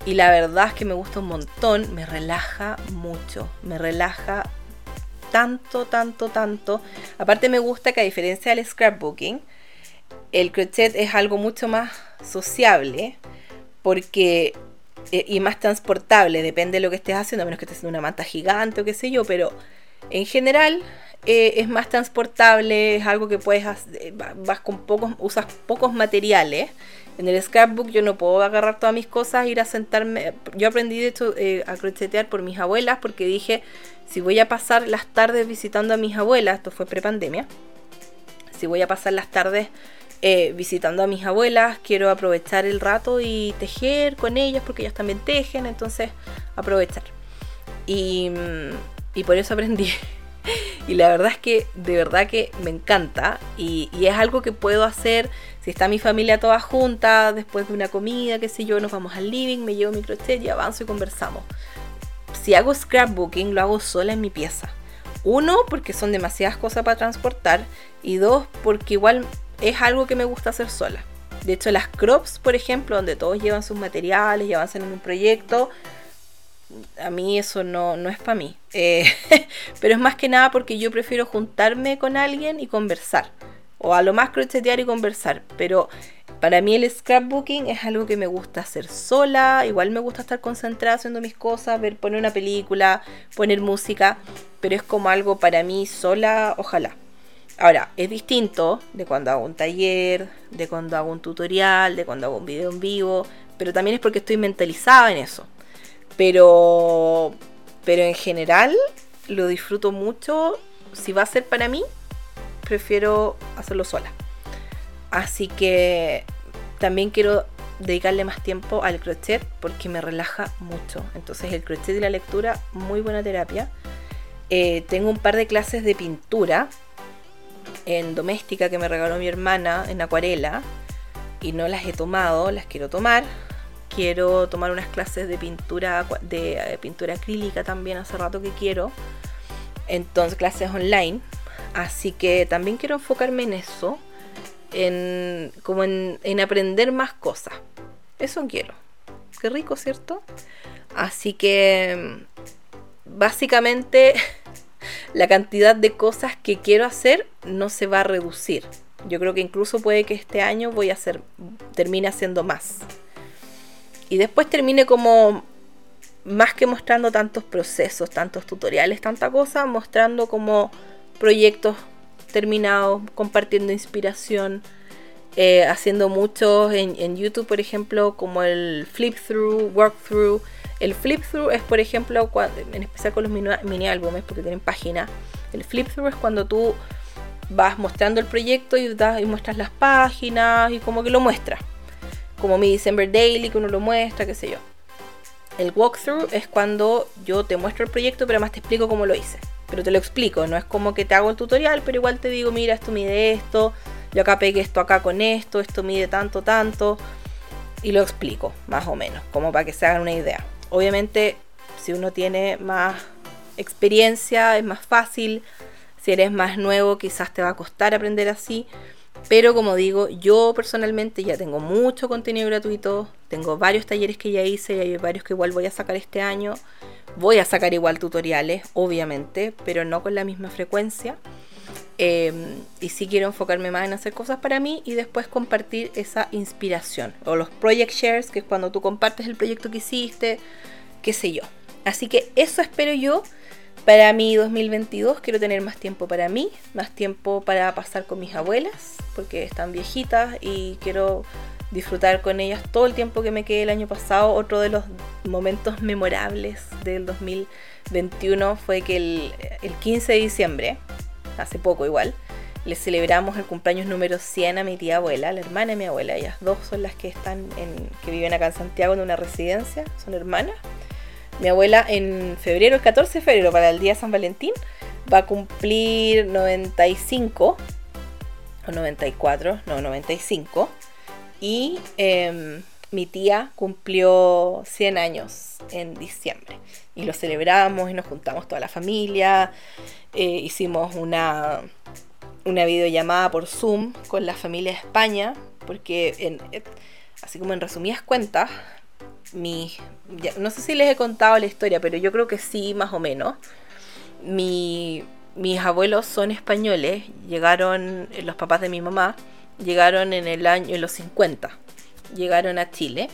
y la verdad es que me gusta un montón, me relaja mucho, me relaja tanto, tanto, tanto. Aparte me gusta que a diferencia del scrapbooking, el crochet es algo mucho más sociable porque y más transportable, depende de lo que estés haciendo, a menos que estés haciendo una manta gigante o qué sé yo, pero en general eh, es más transportable, es algo que puedes hacer, vas con pocos, usas pocos materiales. En el scrapbook yo no puedo agarrar todas mis cosas, ir a sentarme. Yo aprendí de eh, a crochetear por mis abuelas porque dije, si voy a pasar las tardes visitando a mis abuelas, esto fue prepandemia, si voy a pasar las tardes eh, visitando a mis abuelas, quiero aprovechar el rato y tejer con ellas porque ellas también tejen, entonces aprovechar. Y, mm, por eso aprendí. y la verdad es que de verdad que me encanta y, y, es algo que puedo hacer si está mi familia toda junta después de una comida, qué sé yo, nos vamos al living, me llevo mi crochet y avanzo y conversamos si hago scrapbooking, lo hago sola en mi pieza. Uno, porque son demasiadas cosas para transportar. Y dos, porque igual es algo que me gusta hacer sola. De hecho, las crops, por ejemplo, donde todos llevan sus materiales y avanzan en un proyecto, a mí eso no, no es para mí. Eh, pero es más que nada porque yo prefiero juntarme con alguien y conversar. O a lo más crochetear y conversar. Pero para mí el scrapbooking es algo que me gusta hacer sola, igual me gusta estar concentrada haciendo mis cosas, ver, poner una película, poner música, pero es como algo para mí sola, ojalá. Ahora, es distinto de cuando hago un taller, de cuando hago un tutorial, de cuando hago un video en vivo, pero también es porque estoy mentalizada en eso. Pero, pero en general lo disfruto mucho. Si va a ser para mí, prefiero hacerlo sola. Así que también quiero dedicarle más tiempo al crochet porque me relaja mucho. Entonces el crochet y la lectura, muy buena terapia. Eh, tengo un par de clases de pintura en doméstica que me regaló mi hermana en acuarela y no las he tomado, las quiero tomar. Quiero tomar unas clases de pintura de eh, pintura acrílica también hace rato que quiero. Entonces clases online. Así que también quiero enfocarme en eso. En, como en, en aprender más cosas. Eso quiero. Qué rico, ¿cierto? Así que básicamente la cantidad de cosas que quiero hacer no se va a reducir. Yo creo que incluso puede que este año voy a hacer, termine haciendo más. Y después termine como, más que mostrando tantos procesos, tantos tutoriales, tanta cosa, mostrando como proyectos terminados, compartiendo inspiración, eh, haciendo muchos en, en, YouTube, por ejemplo, como el flip through, work through, el flip through es, por ejemplo, en especial con los mini, álbumes, porque tienen página. El flip through es cuando tú vas mostrando el proyecto y, das, y muestras las páginas y como que lo muestras. Como mi December Daily, que uno lo muestra, qué sé yo. El walkthrough es cuando yo te muestro el proyecto, pero además te explico cómo lo hice. Pero te lo explico, no es como que te hago el tutorial, pero igual te digo, mira, esto mide esto, yo acá pegué esto acá con esto, esto mide tanto, tanto. Y lo explico, más o menos, como para que se hagan una idea. Obviamente, si uno tiene más experiencia, es más fácil. Si eres más nuevo, quizás te va a costar aprender así. Pero como digo, yo personalmente ya tengo mucho contenido gratuito, tengo varios talleres que ya hice y hay varios que igual voy a sacar este año. Voy a sacar igual tutoriales, obviamente, pero no con la misma frecuencia. Em, y sí quiero enfocarme más en hacer cosas para mí y después compartir esa inspiración. O los project shares, que es cuando tú compartes el proyecto que hiciste, qué sé yo. Así que eso espero yo para mi 2022. Quiero tener más tiempo para mí, más tiempo para pasar con mis abuelas, porque están viejitas y quiero disfrutar con ellas todo el tiempo que me quedé el año pasado. Otro de los momentos memorables del 2021 fue que el, el 15 de diciembre hace poco igual, le celebramos el cumpleaños número 100 a mi tía abuela, la hermana de mi abuela. Ellas dos son las que están en, que viven acá en Santiago en una residencia, son hermanas. Mi abuela en febrero, el 14 de febrero, para el día de San Valentín, va a cumplir 95 o 94, no, 95. Y em, mi tía cumplió 100 años en diciembre. Y lo celebramos y nos juntamos toda la familia. Eh, hicimos una, una videollamada por Zoom con la familia de España, porque en, así como en resumidas cuentas, mi, no sé si les he contado la historia, pero yo creo que sí, más o menos. Mi, mis abuelos son españoles, llegaron, los papás de mi mamá, llegaron en el año, en los 50, llegaron a Chile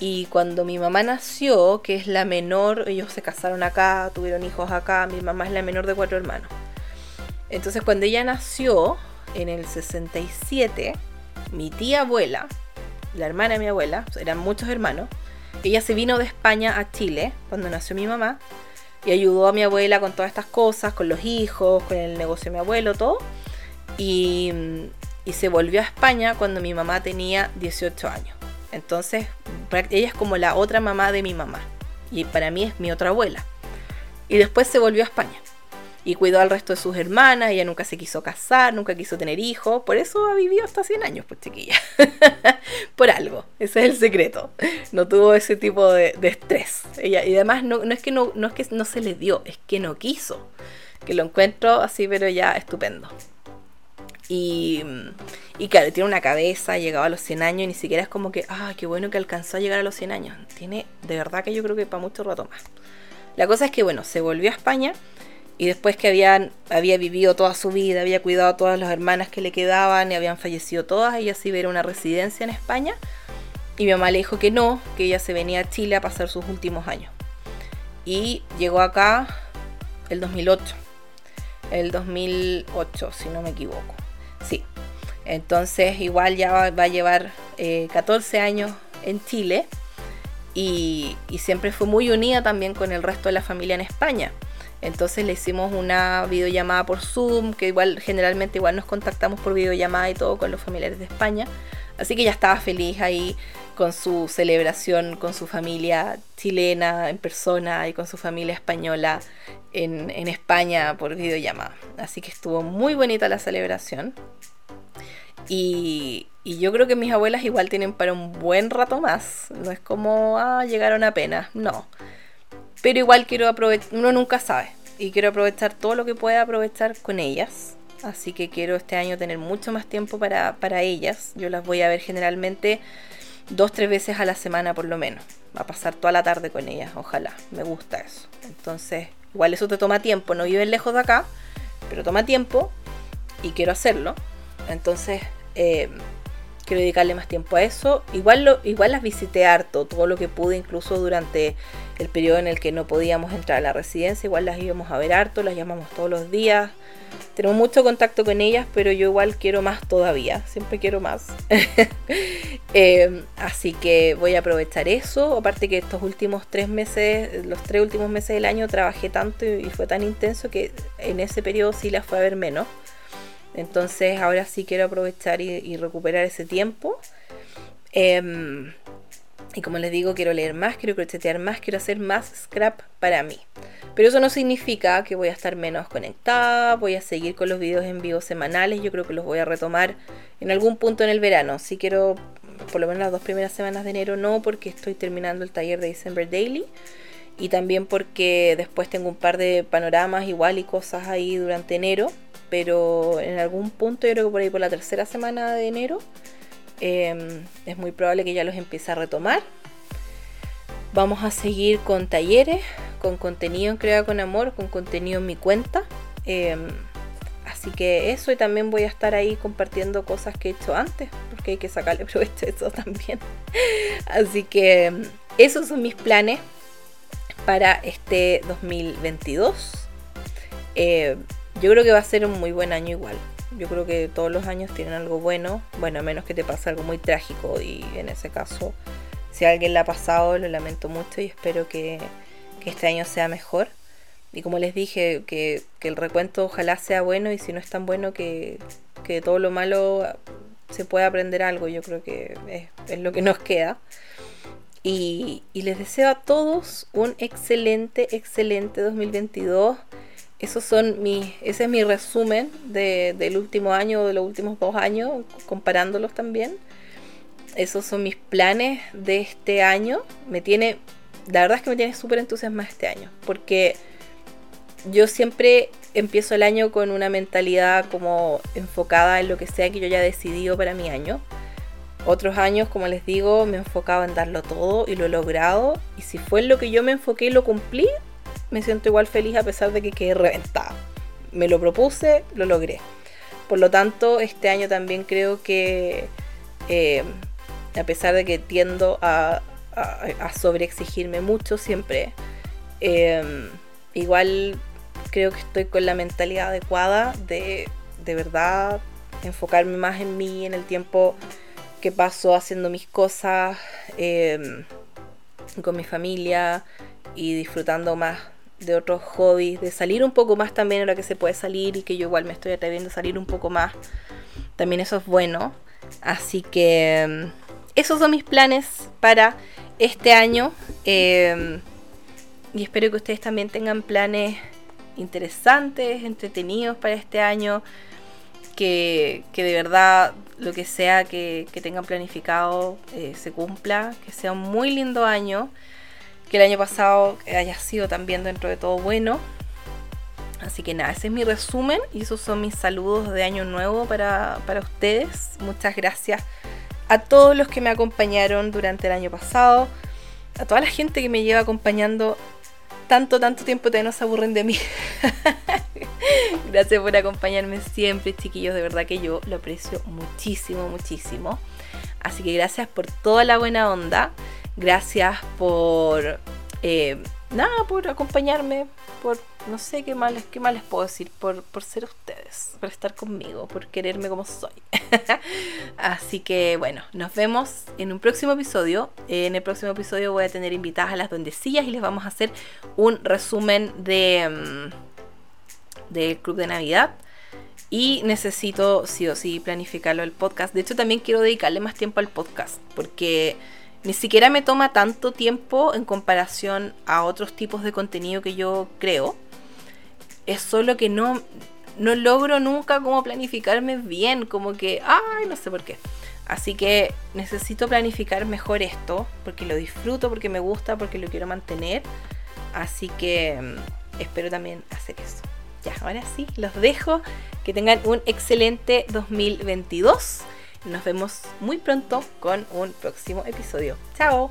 y cuando mi mamá nació, que es la menor, ellos se casaron acá, tuvieron hijos acá, mi mamá es la menor de cuatro hermanos. Entonces cuando ella nació, en el 67, mi tía abuela, la hermana de mi abuela, eran muchos hermanos, ella se vino de España a Chile cuando nació mi mamá y ayudó a mi abuela con todas estas cosas, con los hijos, con el negocio de mi abuelo, todo. Y, y se volvió a España cuando mi mamá tenía 18 años. Entonces, ella es como la otra mamá de mi mamá. Y para mí es mi otra abuela. Y después se volvió a España. Y cuidó al resto de sus hermanas. Ella nunca se quiso casar, nunca quiso tener hijos. Por eso ha vivido hasta 100 años, pues chiquilla. Por algo. Ese es el secreto. No tuvo ese tipo de, estrés. Ella, y además no, es que no, no es que no se le dio, es que no quiso. Que lo encuentro así, pero ya estupendo. Y, claro, tiene una cabeza, llegaba a los 100 años y ni siquiera es como que, ah, qué bueno que alcanzó a llegar a los 100 años. Tiene, de verdad que yo creo que para mucho rato más. La cosa es que, bueno, se volvió a España y después que habían, había vivido toda su vida, había cuidado a todas las hermanas que le quedaban y habían fallecido todas, ella sí iba a una residencia en España. Y mi mamá le dijo que no, que ella se venía a Chile a pasar sus últimos años. Y llegó acá el 2008 el 2008, si no me equivoco. Sí. Entonces igual ya va, a llevar 14 años en Chile y, siempre fue muy unida también con el resto de la familia en España. Entonces le hicimos una videollamada por Zoom, que igual generalmente igual nos contactamos por videollamada y todo con los familiares de España. Así que ya estaba feliz ahí con su celebración, con su familia chilena en persona y con su familia española en, en España por videollamada. Así que estuvo muy bonita la celebración. Y, y yo creo que mis abuelas igual tienen para un buen rato más. No es como, ah, llegaron apenas. No. Pero igual quiero aprovechar, uno nunca sabe. Y quiero aprovechar todo lo que pueda aprovechar con ellas. Así que quiero este año tener mucho más tiempo para, para ellas. Yo las voy a ver generalmente dos, tres veces a la semana por lo menos. Va a pasar toda la tarde con ellas, ojalá. Me gusta eso. Entonces, igual eso te toma tiempo. No viven lejos de acá, pero toma tiempo y quiero hacerlo. Entonces, eh, quiero dedicarle más tiempo a eso. Igual, lo, igual las visité harto, todo lo que pude, incluso durante el periodo en el que no podíamos entrar a la residencia, igual las íbamos a ver harto, las llamamos todos los días. Tenemos mucho contacto con ellas, pero yo igual quiero más todavía, siempre quiero más. Eh, así que voy a aprovechar eso, aparte que estos últimos tres meses, los tres últimos meses del año trabajé tanto y fue tan intenso que en ese periodo sí las fue a ver menos. Entonces ahora sí quiero aprovechar y, recuperar ese tiempo. Em, y como les digo, quiero leer más, quiero crochetear más, quiero hacer más scrap para mí. Pero eso no significa que voy a estar menos conectada, voy a seguir con los videos en vivo semanales, yo creo que los voy a retomar en algún punto en el verano. Si quiero, por lo menos las dos primeras semanas de enero no, porque estoy terminando el taller de December Daily. Y también porque después tengo un par de panoramas igual y cosas ahí durante enero pero en algún punto, yo creo que por ahí por la tercera semana de enero, em, es muy probable que ya los empiece a retomar. Vamos a seguir con talleres, con contenido en Crea con Amor, con contenido en mi cuenta. Em, así que eso y también voy a estar ahí compartiendo cosas que he hecho antes, porque hay que sacarle provecho a eso también. así que em, esos son mis planes para este 2022. Yo creo que va a ser un muy buen año igual. Yo creo que todos los años tienen algo bueno. Bueno, a menos que te pase algo muy trágico. Y en ese caso, si alguien le ha pasado, lo lamento mucho y espero que, este año sea mejor. Y como les dije, que, el recuento ojalá sea bueno y si no es tan bueno, que, que todo lo malo se pueda aprender algo. Yo creo que es, es lo que nos queda. Y, y les deseo a todos un excelente, excelente 2022 esos son mi, ese es mi resumen del último año o de los últimos dos años, comparándolos también. Esos son mis planes de este año. Me tiene, la verdad es que me tiene súper entusiasmada este año, porque yo siempre empiezo el año con una mentalidad como enfocada en lo que sea que yo haya decidido para mi año. Otros años, como les digo, me enfocaba en darlo todo y lo he logrado. Y si fue en lo que yo me enfoqué y lo cumplí, me siento igual feliz a pesar de que quedé reventada. Me lo propuse, lo logré. Por lo tanto, este año también creo que, eh, a pesar de que tiendo a, sobreexigirme mucho siempre, eh, igual creo que estoy con la mentalidad adecuada de de verdad enfocarme más en mí, en el tiempo que paso haciendo mis cosas, eh, con mi familia y disfrutando más de otros hobbies, de salir un poco más también ahora que se puede salir y que yo igual me estoy atreviendo a salir un poco más. También eso es bueno. Así que mm, esos son mis planes para este año. Em, y espero que ustedes también tengan planes interesantes, entretenidos para este año. Que, de verdad lo que sea que, tengan planificado eh, se cumpla. Que sea un muy lindo año que el año pasado haya sido también dentro de todo bueno. Así que nada, ese es mi resumen y esos son mis saludos de año nuevo para, ustedes. Muchas gracias a todos los que me acompañaron durante el año pasado, a toda la gente que me lleva acompañando tanto, tanto tiempo que no se aburren de mí. Gracias por acompañarme siempre, chiquillos. De verdad que yo lo aprecio muchísimo, muchísimo. Así que gracias por toda la buena onda. Gracias por Eh, nada, por acompañarme, por no sé qué más, qué más les puedo decir, por, por ser ustedes, por estar conmigo, por quererme como soy. Así que bueno, nos vemos en un próximo episodio. En el próximo episodio voy a tener invitadas a las duendecillas y les vamos a hacer un resumen de mm, del club de Navidad. Y necesito sí o sí planificarlo el podcast. De hecho, también quiero dedicarle más tiempo al podcast. Porque ni siquiera me toma tanto tiempo en comparación a otros tipos de contenido que yo creo. Es solo que no, no logro nunca como planificarme bien, como que, ay, no sé por qué. Así que necesito planificar mejor esto, porque lo disfruto, porque me gusta, porque lo quiero mantener. Así que mm, espero también hacer eso. Ya, ahora sí, los dejo. Que tengan un excelente 2022. Nos vemos muy pronto con un próximo episodio. ¡Chao!